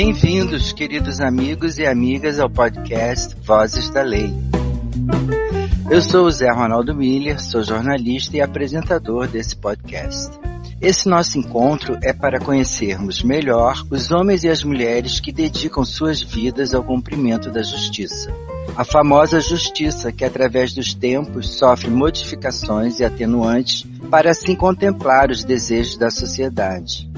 Bem-vindos, queridos amigos e amigas, ao podcast Vozes da Lei. Eu sou o Zé Ronaldo Miller, sou jornalista e apresentador desse podcast. Esse nosso encontro é para conhecermos melhor os homens e as mulheres que dedicam suas vidas ao cumprimento da justiça. A famosa justiça que, através dos tempos, sofre modificações e atenuantes para assim contemplar os desejos da sociedade.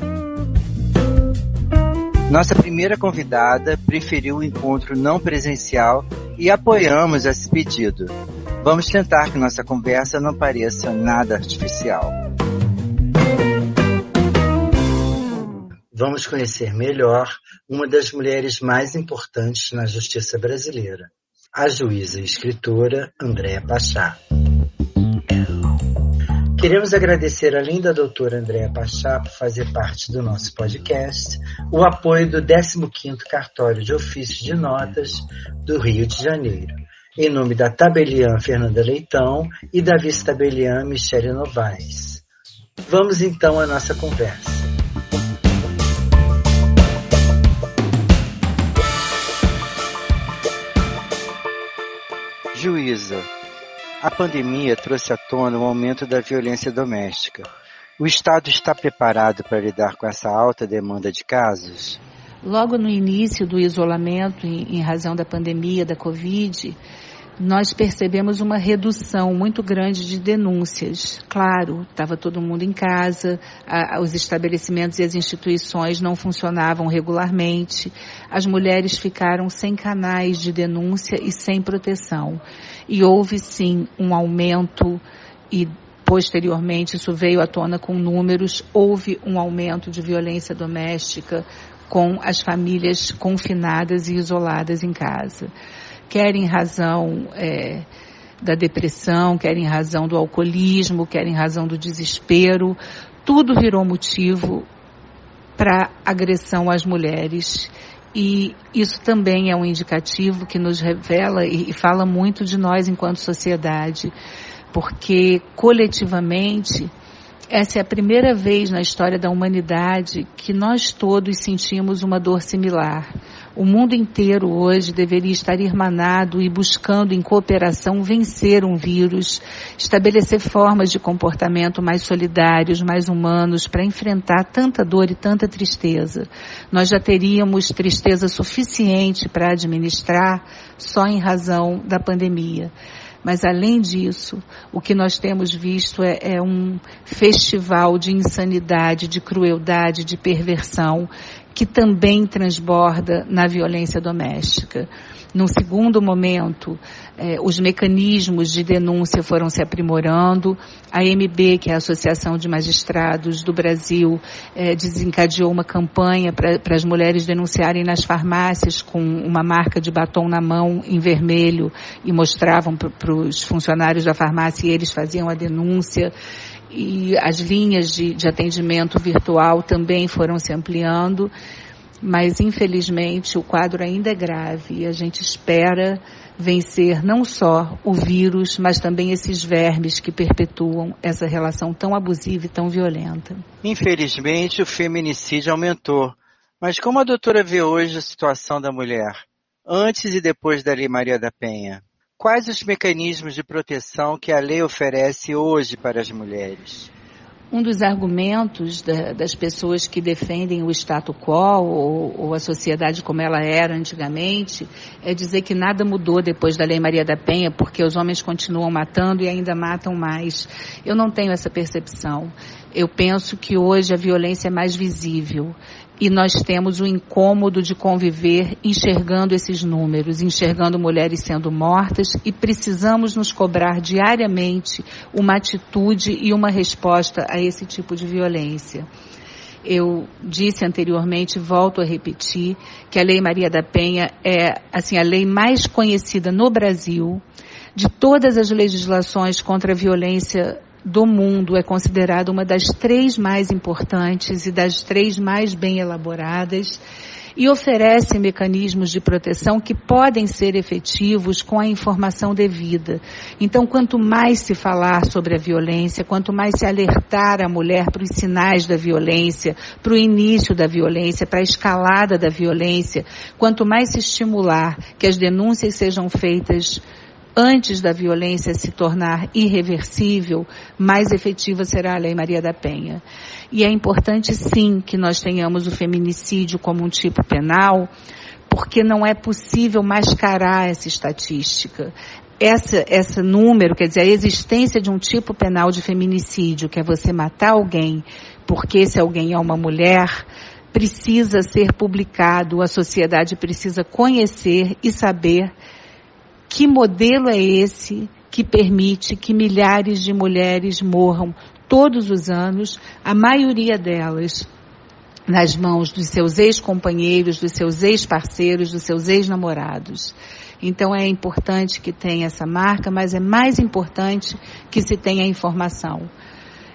Nossa primeira convidada preferiu o encontro não presencial e apoiamos esse pedido. Vamos tentar que nossa conversa não pareça nada artificial. Vamos conhecer melhor uma das mulheres mais importantes na justiça brasileira, a juíza e escritora Andréa Pachá. Queremos agradecer, além da doutora Andréa Pachá, por fazer parte do nosso podcast, o apoio do 15º Cartório de Ofício de Notas do Rio de Janeiro, em nome da tabeliã Fernanda Leitão e da vice-tabeliã Michele Novaes. Vamos então à nossa conversa. A pandemia trouxe à tona o aumento da violência doméstica. O Estado está preparado para lidar com essa alta demanda de casos? Logo no início do isolamento, em, razão da pandemia da Covid, nós percebemos uma redução muito grande de denúncias. Claro, estava todo mundo em casa, a, os estabelecimentos e as instituições não funcionavam regularmente, as mulheres ficaram sem canais de denúncia e sem proteção e houve sim um aumento e posteriormente isso veio à tona com números, houve um aumento de violência doméstica com as famílias confinadas e isoladas em casa. Quer em razão é, da depressão, quer em razão do alcoolismo, quer em razão do desespero, tudo virou motivo para agressão às mulheres e isso também é um indicativo que nos revela e fala muito de nós enquanto sociedade, porque coletivamente essa é a primeira vez na história da humanidade que nós todos sentimos uma dor similar. O mundo inteiro hoje deveria estar irmanado e buscando em cooperação vencer um vírus, estabelecer formas de comportamento mais solidários, mais humanos para enfrentar tanta dor e tanta tristeza. Nós já teríamos tristeza suficiente para administrar só em razão da pandemia. Mas além disso, o que nós temos visto é, é, um festival de insanidade, de crueldade, de perversão, que também transborda na violência doméstica. Num segundo momento, eh, os mecanismos de denúncia foram se aprimorando. A MB, que é a Associação de Magistrados do Brasil, eh, desencadeou uma campanha para as mulheres denunciarem nas farmácias com uma marca de batom na mão em vermelho e mostravam para os funcionários da farmácia e eles faziam a denúncia e as linhas de, de atendimento virtual também foram se ampliando, mas infelizmente o quadro ainda é grave e a gente espera vencer não só o vírus, mas também esses vermes que perpetuam essa relação tão abusiva e tão violenta. Infelizmente o feminicídio aumentou. Mas como a doutora vê hoje a situação da mulher, antes e depois da Lei Maria da Penha? Quais os mecanismos de proteção que a lei oferece hoje para as mulheres? Um dos argumentos da, das pessoas que defendem o status quo ou, ou, a sociedade como ela era antigamente é dizer que nada mudou depois da Lei Maria da Penha, porque os homens continuam matando e ainda matam mais. Eu não tenho essa percepção. Eu penso que hoje a violência é mais visível e nós temos o incômodo de conviver enxergando esses números, enxergando mulheres sendo mortas e precisamos nos cobrar diariamente uma atitude e uma resposta a esse tipo de violência. Eu disse anteriormente, volto a repetir, que a Lei Maria da Penha é, assim, a lei mais conhecida no Brasil de todas as legislações contra a violência do mundo, é considerada uma das três mais importantes e das três mais bem elaboradas e oferece mecanismos de proteção que podem ser efetivos com a informação devida. Então, quanto mais se falar sobre a violência, quanto mais se alertar a mulher para os sinais da violência, para o início da violência, para a escalada da violência, quanto mais se estimular que as denúncias sejam feitas antes da violência se tornar irreversível, mais efetiva será a Lei Maria da Penha. E é importante sim que nós tenhamos o feminicídio como um tipo penal, porque não é possível mascarar essa estatística. Essa, esse número, quer dizer, a existência de um tipo penal de feminicídio, que é você matar alguém porque esse alguém é uma mulher, precisa ser publicado, a sociedade precisa conhecer e saber que modelo é esse que permite que milhares de mulheres morram todos os anos, a maioria delas nas mãos dos seus ex-companheiros, dos seus ex-parceiros, dos seus ex-namorados. Então é importante que tenha essa marca, mas é mais importante que se tenha informação.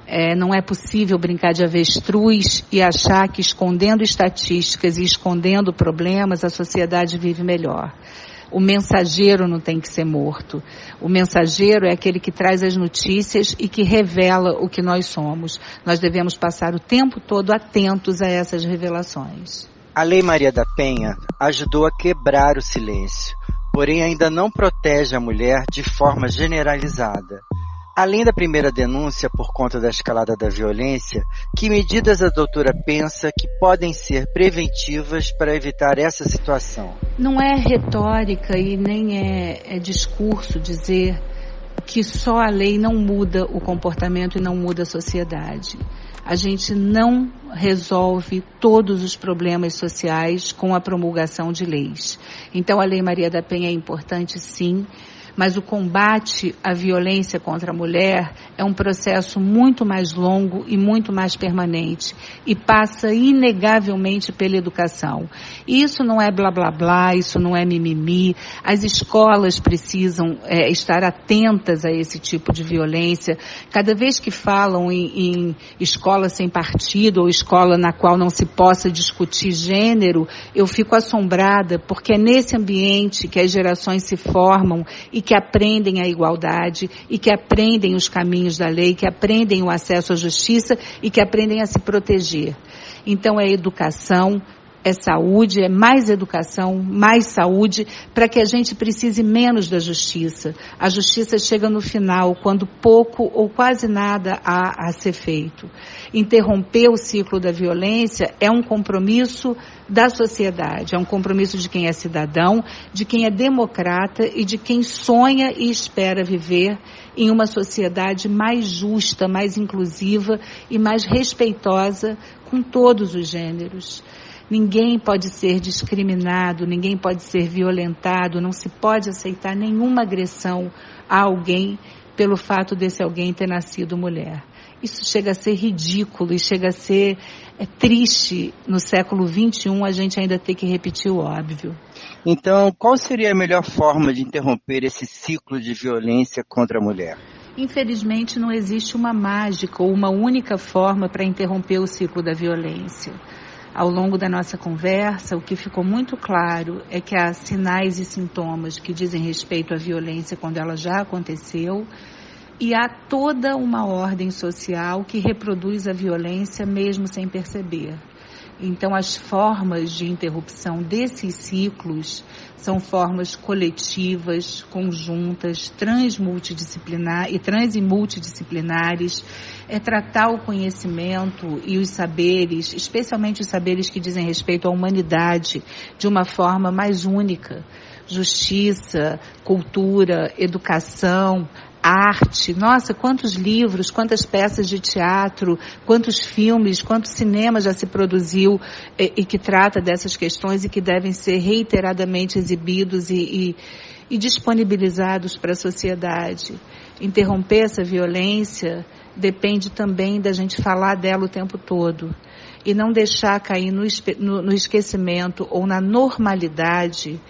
É, não é possível brincar de avestruz e achar que escondendo estatísticas e escondendo problemas a sociedade vive melhor. O mensageiro não tem que ser morto. O mensageiro é aquele que traz as notícias e que revela o que nós somos. Nós devemos passar o tempo todo atentos a essas revelações. A Lei Maria da Penha ajudou a quebrar o silêncio, porém ainda não protege a mulher de forma generalizada. Além da primeira denúncia por conta da escalada da violência, que medidas a doutora pensa que podem ser preventivas para evitar essa situação? Não é retórica e nem é, é discurso dizer que só a lei não muda o comportamento e não muda a sociedade. A gente não resolve todos os problemas sociais com a promulgação de leis. Então a Lei Maria da Penha é importante sim mas o combate à violência contra a mulher é um processo muito mais longo e muito mais permanente e passa inegavelmente pela educação. E isso não é blá blá blá, isso não é mimimi. As escolas precisam é, estar atentas a esse tipo de violência. Cada vez que falam em, em escola sem partido ou escola na qual não se possa discutir gênero, eu fico assombrada porque é nesse ambiente que as gerações se formam e que aprendem a igualdade e que aprendem os caminhos da lei, que aprendem o acesso à justiça e que aprendem a se proteger. Então é educação, é saúde, é mais educação, mais saúde, para que a gente precise menos da justiça. A justiça chega no final, quando pouco ou quase nada há a ser feito. Interromper o ciclo da violência é um compromisso da sociedade, é um compromisso de quem é cidadão, de quem é democrata e de quem sonha e espera viver em uma sociedade mais justa, mais inclusiva e mais respeitosa com todos os gêneros. Ninguém pode ser discriminado, ninguém pode ser violentado, não se pode aceitar nenhuma agressão a alguém pelo fato desse alguém ter nascido mulher. Isso chega a ser ridículo e chega a ser é, triste no século XXI a gente ainda ter que repetir o óbvio. Então, qual seria a melhor forma de interromper esse ciclo de violência contra a mulher? Infelizmente, não existe uma mágica ou uma única forma para interromper o ciclo da violência. Ao longo da nossa conversa, o que ficou muito claro é que há sinais e sintomas que dizem respeito à violência quando ela já aconteceu, e há toda uma ordem social que reproduz a violência mesmo sem perceber. Então, as formas de interrupção desses ciclos são formas coletivas, conjuntas, transmultidisciplinar e trans e multidisciplinares. É tratar o conhecimento e os saberes, especialmente os saberes que dizem respeito à humanidade, de uma forma mais única. Justiça, cultura, educação, arte. Nossa, quantos livros, quantas peças de teatro, quantos filmes, quantos cinemas já se produziu e, e que trata dessas questões e que devem ser reiteradamente exibidos e, e, e disponibilizados para a sociedade. Interromper essa violência depende também da gente falar dela o tempo todo e não deixar cair no, no, no esquecimento ou na normalidade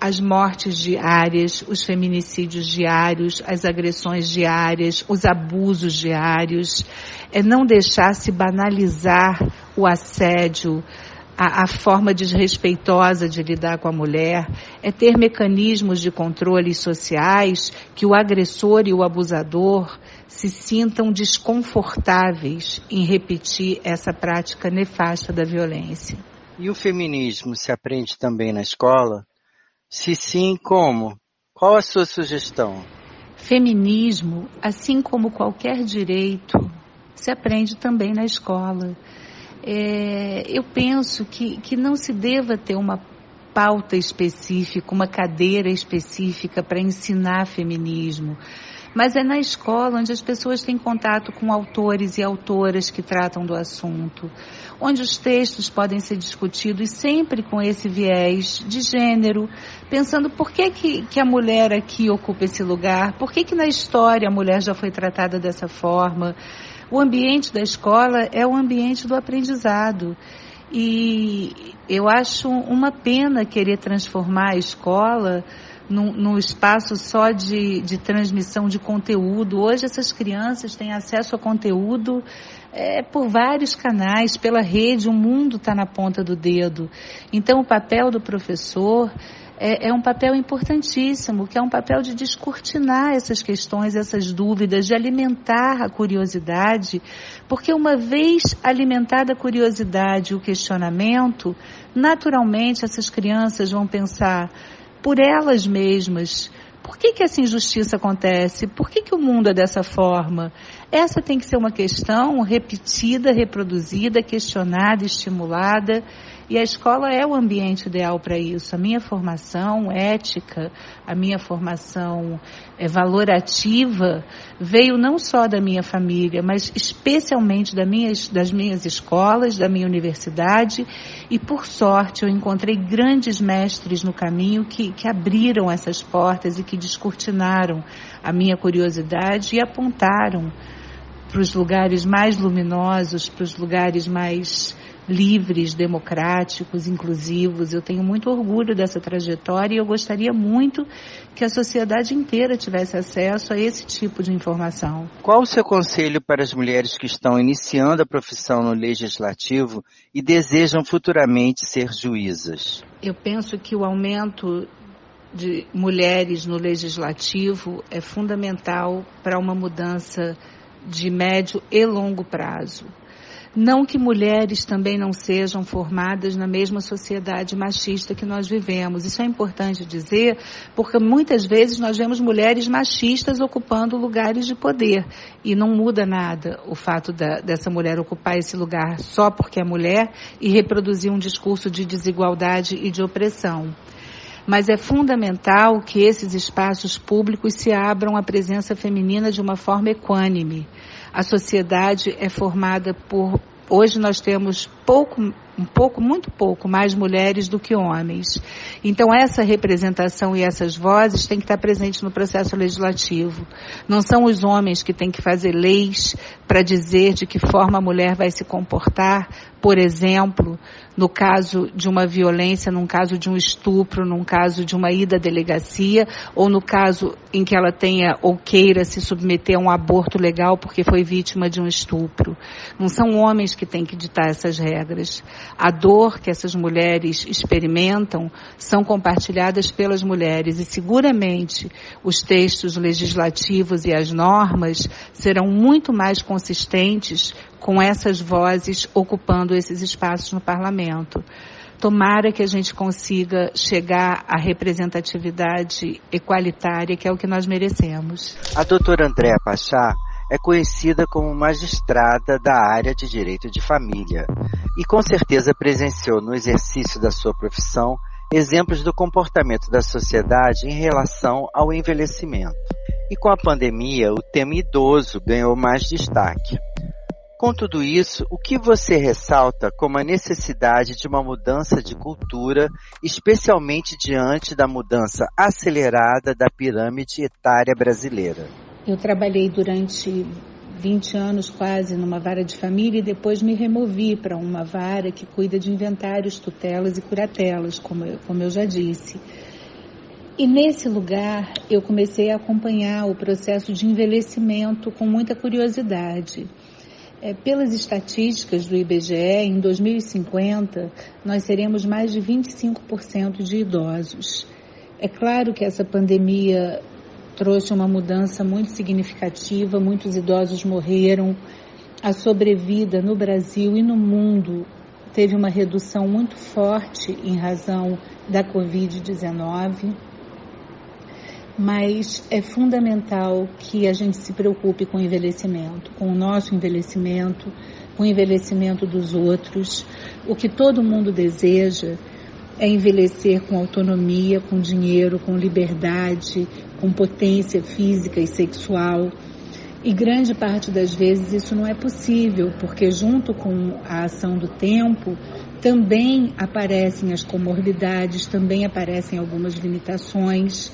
as mortes diárias, os feminicídios diários, as agressões diárias, os abusos diários, é não deixar se banalizar o assédio, a, a, forma desrespeitosa de lidar com a mulher, é ter mecanismos de controle sociais que o agressor e o abusador se sintam desconfortáveis em repetir essa prática nefasta da violência. E o feminismo se aprende também na escola? Se sim, como? Qual a sua sugestão? Feminismo, assim como qualquer direito, se aprende também na escola. É, eu penso que, que não se deva ter uma pauta específica, uma cadeira específica para ensinar feminismo mas é na escola onde as pessoas têm contato com autores e autoras que tratam do assunto, onde os textos podem ser discutidos sempre com esse viés de gênero, pensando por que, que, que a mulher aqui ocupa esse lugar, por que, que na história a mulher já foi tratada dessa forma. O ambiente da escola é o ambiente do aprendizado. E eu acho uma pena querer transformar a escola num, espaço só de, de transmissão de conteúdo. Hoje essas crianças têm acesso a conteúdo é, por vários canais, pela rede, o mundo está na ponta do dedo. Então o papel do professor é, é, um papel importantíssimo, que é um papel de descortinar essas questões, essas dúvidas, de alimentar a curiosidade, porque uma vez alimentada a curiosidade e o questionamento, naturalmente essas crianças vão pensar por elas mesmas. Por que, que essa injustiça acontece? Por que, que o mundo é dessa forma? Essa tem que ser uma questão repetida, reproduzida, questionada, estimulada e a escola é o ambiente ideal para isso. A minha formação ética, a minha formação é, valorativa veio não só da minha família, mas especialmente da minhas, das minhas escolas, da minha universidade. E por sorte eu encontrei grandes mestres no caminho que, que abriram essas portas e que descortinaram a minha curiosidade e apontaram para os lugares mais luminosos, para os lugares mais livres, democráticos, inclusivos. Eu tenho muito orgulho dessa trajetória e eu gostaria muito que a sociedade inteira tivesse acesso a esse tipo de informação. Qual o seu conselho para as mulheres que estão iniciando a profissão no legislativo e desejam futuramente ser juízas? Eu penso que o aumento de mulheres no legislativo é fundamental para uma mudança de médio e longo prazo. Não que mulheres também não sejam formadas na mesma sociedade machista que nós vivemos. Isso é importante dizer, porque muitas vezes nós vemos mulheres machistas ocupando lugares de poder. E não muda nada o fato da, dessa mulher ocupar esse lugar só porque é mulher e reproduzir um discurso de desigualdade e de opressão mas é fundamental que esses espaços públicos se abram à presença feminina de uma forma equânime. A sociedade é formada por. Hoje nós temos pouco, um pouco, muito pouco mais mulheres do que homens. Então essa representação e essas vozes têm que estar presentes no processo legislativo. Não são os homens que têm que fazer leis para dizer de que forma a mulher vai se comportar, por exemplo, no caso de uma violência, num caso de um estupro, num caso de uma ida à delegacia, ou no caso em que ela tenha ou queira se submeter a um aborto legal porque foi vítima de um estupro. Não são homens que têm que ditar essas regras. A dor que essas mulheres experimentam são compartilhadas pelas mulheres e seguramente os textos legislativos e as normas serão muito mais consistentes com essas vozes ocupando esses espaços no parlamento. Tomara que a gente consiga chegar à representatividade equalitária, que é o que nós merecemos. A doutora Andréa Pachá é conhecida como magistrada da área de direito de família e com certeza presenciou no exercício da sua profissão exemplos do comportamento da sociedade em relação ao envelhecimento. E com a pandemia, o tema idoso ganhou mais destaque. Com tudo isso, o que você ressalta como a necessidade de uma mudança de cultura, especialmente diante da mudança acelerada da pirâmide etária brasileira? Eu trabalhei durante 20 anos quase numa vara de família e depois me removi para uma vara que cuida de inventários, tutelas e curatelas, como eu, como eu já disse. E nesse lugar eu comecei a acompanhar o processo de envelhecimento com muita curiosidade. É, pelas estatísticas do IBGE, em 2050 nós seremos mais de 25% de idosos. É claro que essa pandemia trouxe uma mudança muito significativa, muitos idosos morreram, a sobrevida no Brasil e no mundo teve uma redução muito forte em razão da Covid-19 mas é fundamental que a gente se preocupe com o envelhecimento, com o nosso envelhecimento, com o envelhecimento dos outros. O que todo mundo deseja é envelhecer com autonomia, com dinheiro, com liberdade, com potência física e sexual. E grande parte das vezes isso não é possível, porque junto com a ação do tempo também aparecem as comorbidades, também aparecem algumas limitações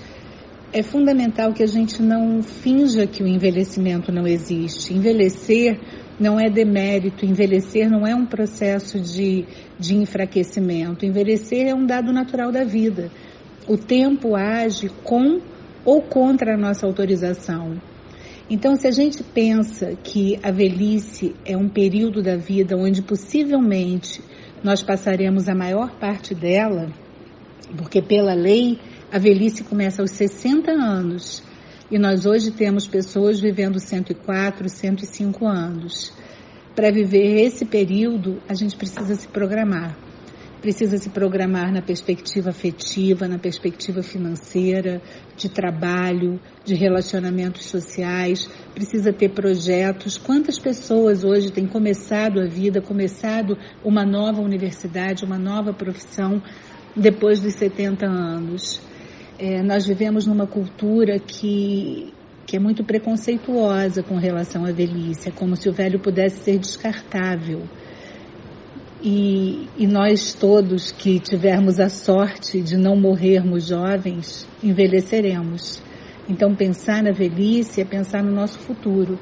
é fundamental que a gente não finja que o envelhecimento não existe. Envelhecer não é demérito, envelhecer não é um processo de, de enfraquecimento. Envelhecer é um dado natural da vida. O tempo age com ou contra a nossa autorização. Então, se a gente pensa que a velhice é um período da vida onde possivelmente nós passaremos a maior parte dela, porque pela lei a velhice começa aos 60 anos e nós hoje temos pessoas vivendo 104, 105 anos. Para viver esse período, a gente precisa se programar. Precisa se programar na perspectiva afetiva, na perspectiva financeira, de trabalho, de relacionamentos sociais, precisa ter projetos. Quantas pessoas hoje têm começado a vida, começado uma nova universidade, uma nova profissão depois dos 70 anos? É, nós vivemos numa cultura que, que é muito preconceituosa com relação à velhice, é como se o velho pudesse ser descartável. E, e, nós todos que tivermos a sorte de não morrermos jovens, envelheceremos. Então, pensar na velhice é pensar no nosso futuro.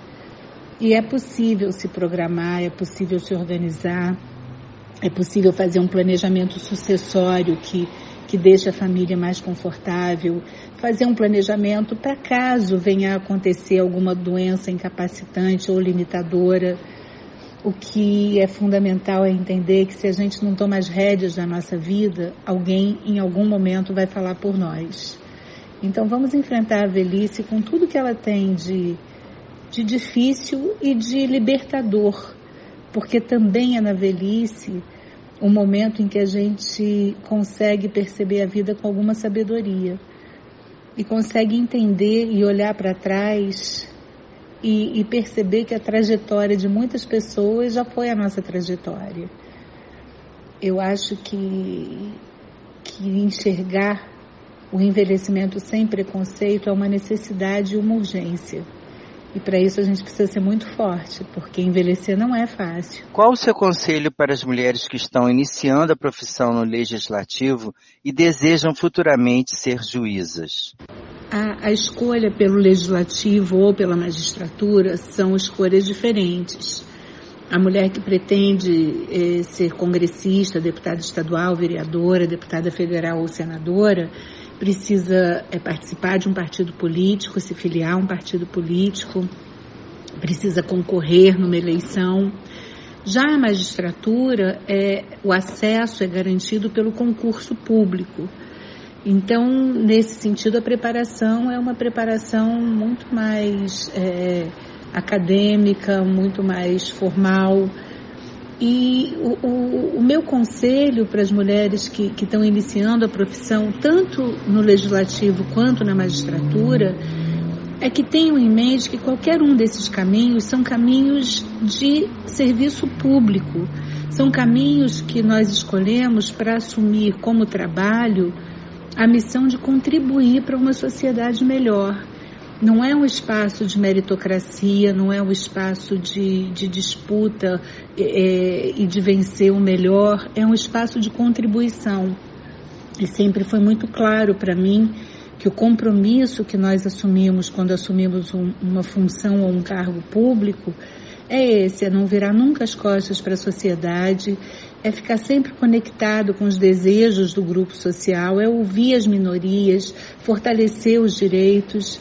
E é possível se programar, é possível se organizar, é possível fazer um planejamento sucessório que que deixa a família mais confortável, fazer um planejamento para caso venha a acontecer alguma doença incapacitante ou limitadora. O que é fundamental é entender que se a gente não toma as rédeas da nossa vida, alguém em algum momento vai falar por nós. Então vamos enfrentar a velhice com tudo que ela tem de, de difícil e de libertador, porque também é na velhice um momento em que a gente consegue perceber a vida com alguma sabedoria e consegue entender e olhar para trás e, e, perceber que a trajetória de muitas pessoas já foi a nossa trajetória. Eu acho que, que enxergar o envelhecimento sem preconceito é uma necessidade e uma urgência. E para isso a gente precisa ser muito forte, porque envelhecer não é fácil. Qual o seu conselho para as mulheres que estão iniciando a profissão no legislativo e desejam futuramente ser juízas? A, a escolha pelo legislativo ou pela magistratura são escolhas diferentes. A mulher que pretende eh, ser congressista, deputada estadual, vereadora, deputada federal ou senadora, precisa é, participar de um partido político, se filiar a um partido político, precisa concorrer numa eleição. Já a magistratura, é, o acesso é garantido pelo concurso público. Então, nesse sentido, a preparação é uma preparação muito mais é, acadêmica, muito mais formal. E o, o, o, meu conselho para as mulheres que, que estão iniciando a profissão, tanto no legislativo quanto na magistratura, é que tenham em mente que qualquer um desses caminhos são caminhos de serviço público, são caminhos que nós escolhemos para assumir como trabalho a missão de contribuir para uma sociedade melhor. Não é um espaço de meritocracia, não é um espaço de, de disputa é, e de vencer o melhor, é um espaço de contribuição. E sempre foi muito claro para mim que o compromisso que nós assumimos quando assumimos um, uma função ou um cargo público é esse: é não virar nunca as costas para a sociedade, é ficar sempre conectado com os desejos do grupo social, é ouvir as minorias, fortalecer os direitos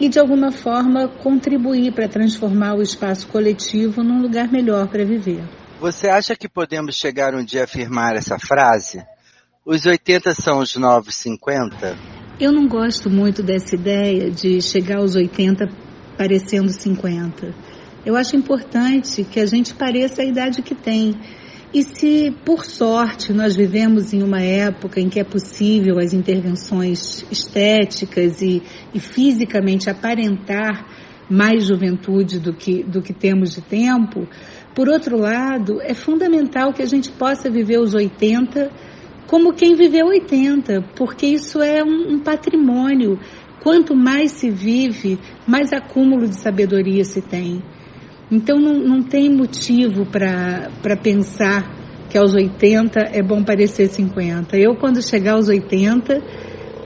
e, de alguma forma, contribuir para transformar o espaço coletivo num lugar melhor para viver. Você acha que podemos chegar um dia a afirmar essa frase? Os 80 são os novos 50? Eu não gosto muito dessa ideia de chegar aos 80 parecendo 50. Eu acho importante que a gente pareça a idade que tem. E se, por sorte, nós vivemos em uma época em que é possível as intervenções estéticas e, e fisicamente aparentar mais juventude do que, do que temos de tempo, por outro lado, é fundamental que a gente possa viver os 80 como quem viveu 80, porque isso é um, um patrimônio. Quanto mais se vive, mais acúmulo de sabedoria se tem. Então não, não tem motivo para pensar que aos 80 é bom parecer 50. Eu, quando chegar aos 80,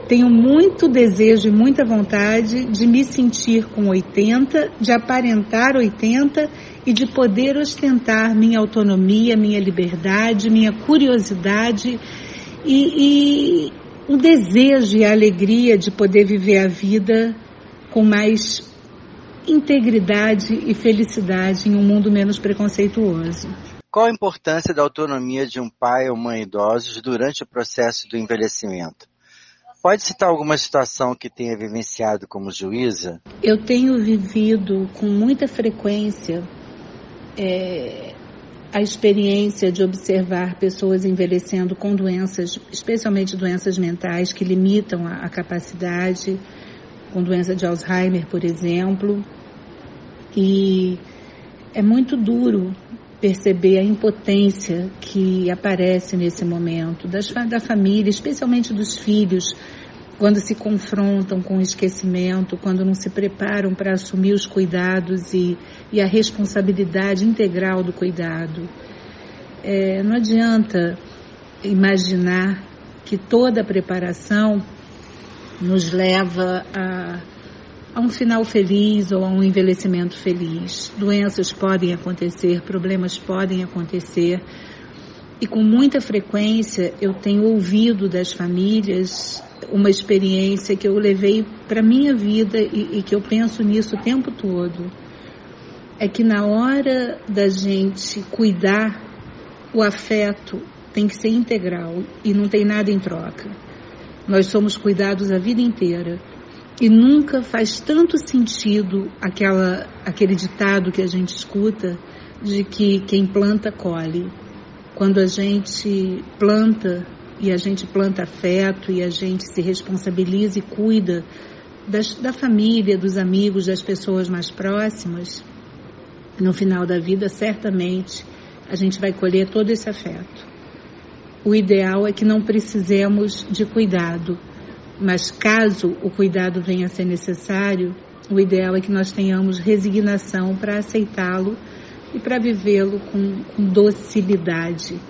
tenho muito desejo e muita vontade de me sentir com 80, de aparentar 80 e de poder ostentar minha autonomia, minha liberdade, minha curiosidade e, e o desejo e a alegria de poder viver a vida com mais integridade e felicidade em um mundo menos preconceituoso. Qual a importância da autonomia de um pai ou mãe idosos durante o processo do envelhecimento? Pode citar alguma situação que tenha vivenciado como juíza? Eu tenho vivido com muita frequência é, a experiência de observar pessoas envelhecendo com doenças, especialmente doenças mentais que limitam a, a capacidade com doença de Alzheimer, por exemplo. E é muito duro perceber a impotência que aparece nesse momento das, da família, especialmente dos filhos, quando se confrontam com o esquecimento, quando não se preparam para assumir os cuidados e, e a responsabilidade integral do cuidado. É, não adianta imaginar que toda a preparação nos leva a, a um final feliz ou a um envelhecimento feliz. Doenças podem acontecer, problemas podem acontecer. E com muita frequência eu tenho ouvido das famílias uma experiência que eu levei para minha vida e, e que eu penso nisso o tempo todo. É que na hora da gente cuidar, o afeto tem que ser integral e não tem nada em troca. Nós somos cuidados a vida inteira. E nunca faz tanto sentido aquela, aquele ditado que a gente escuta de que quem planta colhe. Quando a gente planta e a gente planta afeto e a gente se responsabiliza e cuida das, da família, dos amigos, das pessoas mais próximas, no final da vida, certamente, a gente vai colher todo esse afeto. O ideal é que não precisemos de cuidado, mas caso o cuidado venha a ser necessário, o ideal é que nós tenhamos resignação para aceitá-lo e para vivê-lo com, com, docilidade.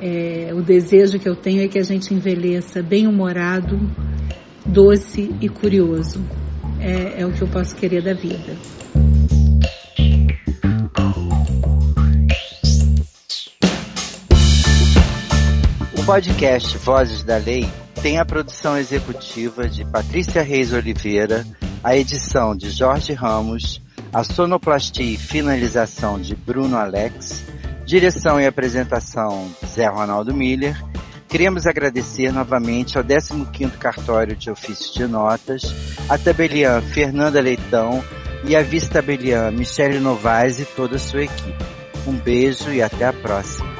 É, o desejo que eu tenho é que a gente envelheça bem-humorado, doce e curioso. É, é o que eu posso querer da vida. Podcast Vozes da Lei tem a produção executiva de Patrícia Reis Oliveira, a edição de Jorge Ramos, a sonoplastia e finalização de Bruno Alex, direção e apresentação Zé Ronaldo Miller. Queremos agradecer novamente ao 15º Cartório de Ofício de Notas, a tabeliã Fernanda Leitão e a vice-tabeliã Michele Novaes e toda a sua equipe. Um beijo e até a próxima.